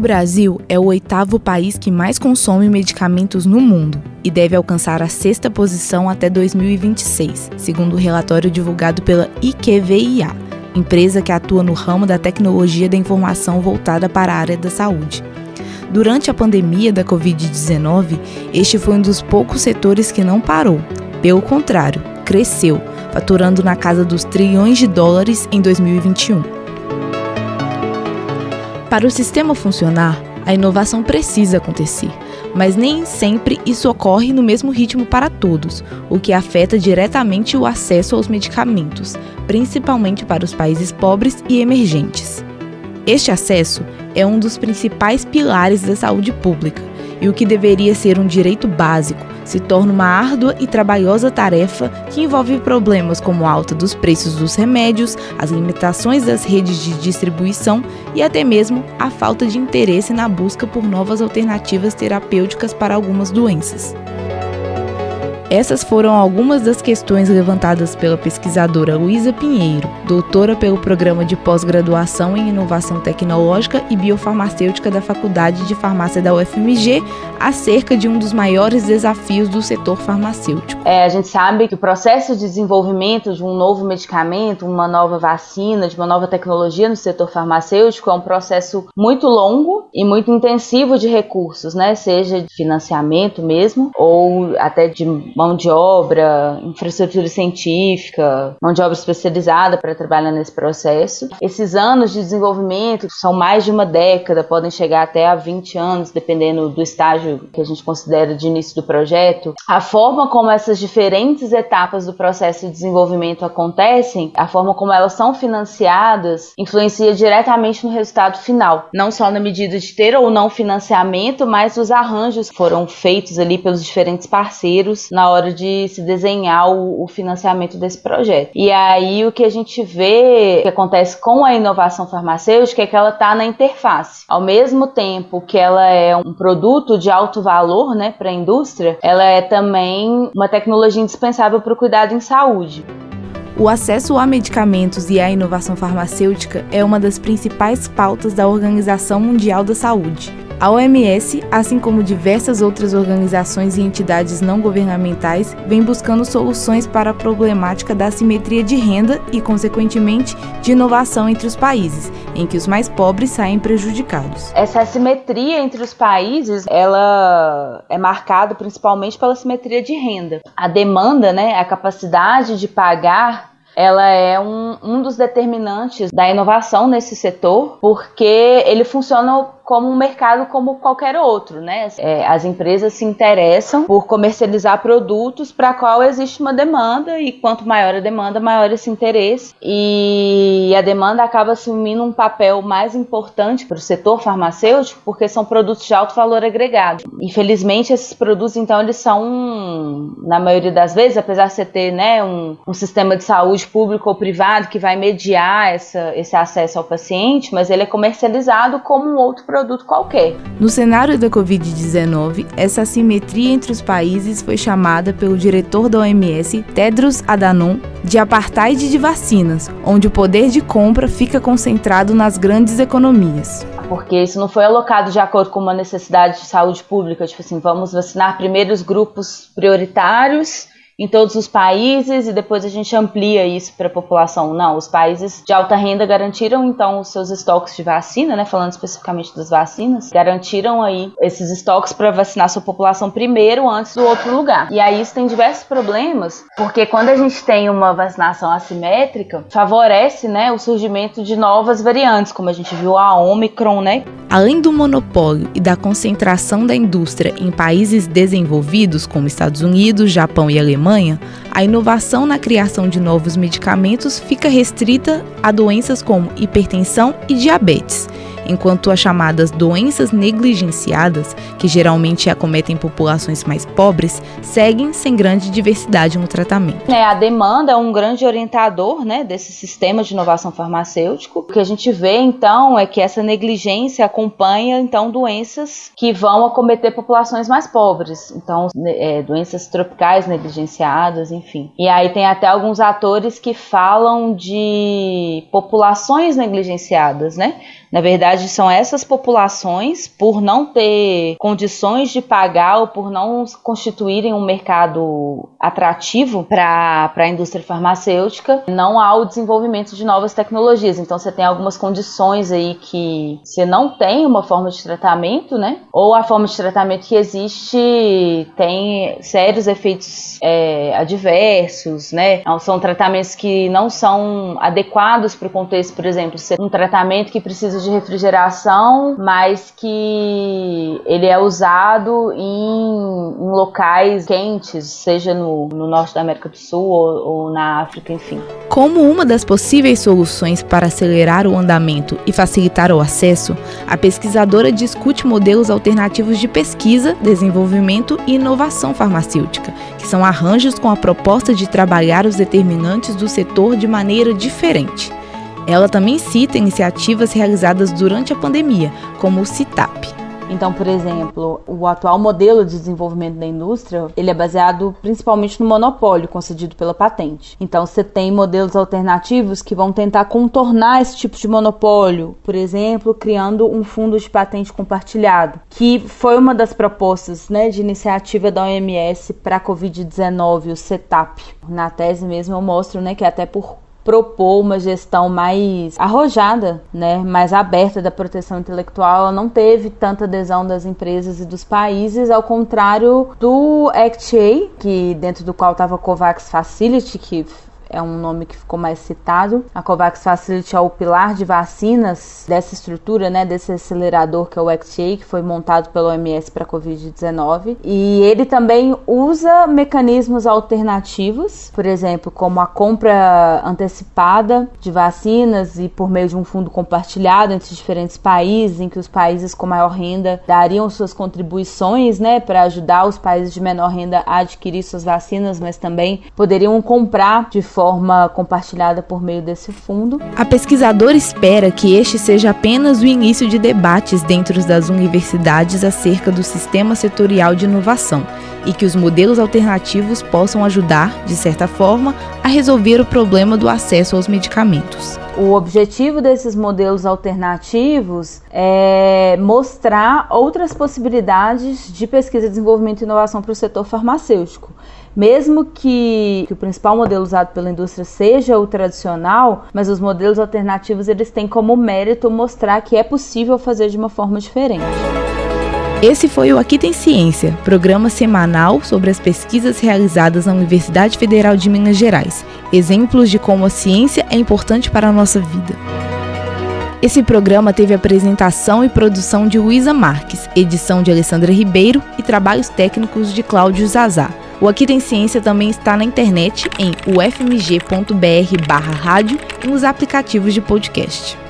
O Brasil é o oitavo país que mais consome medicamentos no mundo e deve alcançar a sexta posição até 2026, segundo o relatório divulgado pela IQVIA, empresa que atua no ramo da tecnologia da informação voltada para a área da saúde. Durante a pandemia da Covid-19, este foi um dos poucos setores que não parou. Pelo contrário, cresceu, faturando na casa dos trilhões de dólares em 2021. Para o sistema funcionar, a inovação precisa acontecer, mas nem sempre isso ocorre no mesmo ritmo para todos, o que afeta diretamente o acesso aos medicamentos, principalmente para os países pobres e emergentes. Este acesso é um dos principais pilares da saúde pública e o que deveria ser um direito básico se torna uma árdua e trabalhosa tarefa que envolve problemas como a alta dos preços dos remédios, as limitações das redes de distribuição e até mesmo a falta de interesse na busca por novas alternativas terapêuticas para algumas doenças. Essas foram algumas das questões levantadas pela pesquisadora Luísa Pinheiro, doutora pelo Programa de Pós-Graduação em Inovação Tecnológica e Biofarmacêutica da Faculdade de Farmácia da UFMG, acerca de um dos maiores desafios do setor farmacêutico. É, a gente sabe que o processo de desenvolvimento de um novo medicamento, uma nova vacina, de uma nova tecnologia no setor farmacêutico é um processo muito longo e muito intensivo de recursos, né? Seja de financiamento mesmo ou até de mão de obra, infraestrutura científica, mão de obra especializada para trabalhar nesse processo. Esses anos de desenvolvimento são mais de uma década, podem chegar até a 20 anos, dependendo do estágio que a gente considera de início do projeto. A forma como essas diferentes etapas do processo de desenvolvimento acontecem, a forma como elas são financiadas, influencia diretamente no resultado final, não só na medida de ter ou não financiamento, mas os arranjos que foram feitos ali pelos diferentes parceiros na hora de se desenhar o, o financiamento desse projeto. E aí o que a gente vê que acontece com a inovação farmacêutica é que ela está na interface. Ao mesmo tempo que ela é um produto de alto valor né, para a indústria, ela é também uma tecnologia indispensável para o cuidado em saúde. O acesso a medicamentos e à inovação farmacêutica é uma das principais pautas da Organização Mundial da Saúde. A OMS, assim como diversas outras organizações e entidades não governamentais, vem buscando soluções para a problemática da assimetria de renda e, consequentemente, de inovação entre os países, em que os mais pobres saem prejudicados. Essa assimetria entre os países, ela é marcada principalmente pela assimetria de renda. A demanda, né, a capacidade de pagar ela é um, um dos determinantes da inovação nesse setor, porque ele funciona como um mercado como qualquer outro, né? É, as empresas se interessam por comercializar produtos para qual existe uma demanda e quanto maior a demanda, maior esse interesse e a demanda acaba assumindo um papel mais importante para o setor farmacêutico porque são produtos de alto valor agregado. Infelizmente esses produtos então eles são na maioria das vezes, apesar de você ter né, um, um sistema de saúde público ou privado que vai mediar essa, esse acesso ao paciente, mas ele é comercializado como um outro produto produto qualquer. No cenário da Covid-19, essa assimetria entre os países foi chamada pelo diretor da OMS, Tedros Adhanom, de apartheid de vacinas, onde o poder de compra fica concentrado nas grandes economias porque isso não foi alocado de acordo com uma necessidade de saúde pública, tipo assim, vamos vacinar primeiro os grupos prioritários em todos os países e depois a gente amplia isso para a população. Não, os países de alta renda garantiram então os seus estoques de vacina, né, falando especificamente das vacinas, garantiram aí esses estoques para vacinar sua população primeiro antes do outro lugar. E aí isso tem diversos problemas, porque quando a gente tem uma vacinação assimétrica, favorece, né, o surgimento de novas variantes, como a gente viu a Omicron, né? Além do monopólio e da concentração da indústria em países desenvolvidos como Estados Unidos, Japão e Alemanha, Alemanha, a inovação na criação de novos medicamentos fica restrita a doenças como hipertensão e diabetes, enquanto as chamadas doenças negligenciadas, que geralmente acometem populações mais pobres, seguem sem grande diversidade no tratamento. É, a demanda é um grande orientador né, desse sistema de inovação farmacêutico. O que a gente vê, então, é que essa negligência acompanha, então, doenças que vão acometer populações mais pobres. Então, é, doenças tropicais negligenciadas, enfim. E aí tem até alguns atores que falam de populações negligenciadas, né? Na verdade, são essas populações, por não ter condições de pagar ou por não constituírem um mercado atrativo para a indústria farmacêutica, não há o desenvolvimento de novas tecnologias. Então, você tem algumas condições aí que você não tem uma forma de tratamento, né? Ou a forma de tratamento que existe tem sérios efeitos é, adversos, né? São tratamentos que não são adequados para o contexto, por exemplo, um tratamento que precisa de refrigeração, mas que ele é usado em, em locais quentes, seja no, no, norte da América do Sul ou, ou na África, enfim. Como uma das possíveis soluções para acelerar o andamento e facilitar o acesso, a pesquisadora discute modelos alternativos de pesquisa, desenvolvimento e inovação farmacêutica, que são arranjos com a proposta de trabalhar os determinantes do setor de maneira diferente. Ela também cita iniciativas realizadas durante a pandemia, como o CITAP. Então, por exemplo, o atual modelo de desenvolvimento da indústria, ele é baseado principalmente no monopólio concedido pela patente. Então, você tem modelos alternativos que vão tentar contornar esse tipo de monopólio, por exemplo, criando um fundo de patente compartilhado, que foi uma das propostas né, de iniciativa da OMS para a Covid-19, o CETAP. Na tese mesmo eu mostro né, que até por propor uma gestão mais arrojada, né, mais aberta da proteção intelectual, ela não teve tanta adesão das empresas e dos países, ao contrário do ACT-A, que dentro do qual estava a COVAX Facility, que é um nome que ficou mais citado. A COVAX Facility é o pilar de vacinas dessa estrutura, né, desse acelerador que é o XTA, que foi montado pela OMS para a Covid-19. E ele também usa mecanismos alternativos, por exemplo, como a compra antecipada de vacinas e por meio de um fundo compartilhado entre diferentes países, em que os países com maior renda dariam suas contribuições, né, para ajudar os países de menor renda a adquirir suas vacinas, mas também poderiam comprar de forma forma compartilhada por meio desse fundo. A pesquisadora espera que este seja apenas o início de debates dentro das universidades acerca do sistema setorial de inovação e que os modelos alternativos possam ajudar, de certa forma, a resolver o problema do acesso aos medicamentos. O objetivo desses modelos alternativos é mostrar outras possibilidades de pesquisa, desenvolvimento e inovação para o setor farmacêutico. Mesmo que, que, o principal modelo usado pela indústria seja o tradicional, mas os modelos alternativos eles têm como mérito mostrar que é possível fazer de uma forma diferente. Esse foi o Aqui Tem Ciência, programa semanal sobre as pesquisas realizadas na Universidade Federal de Minas Gerais, exemplos de como a ciência é importante para a nossa vida. Esse programa teve apresentação e produção de Luísa Marques, edição de Alessandra Ribeiro e trabalhos técnicos de Cláudio Zazá. O Aqui Tem Ciência também está na internet em ufmg.br barra rádio e nos aplicativos de podcast.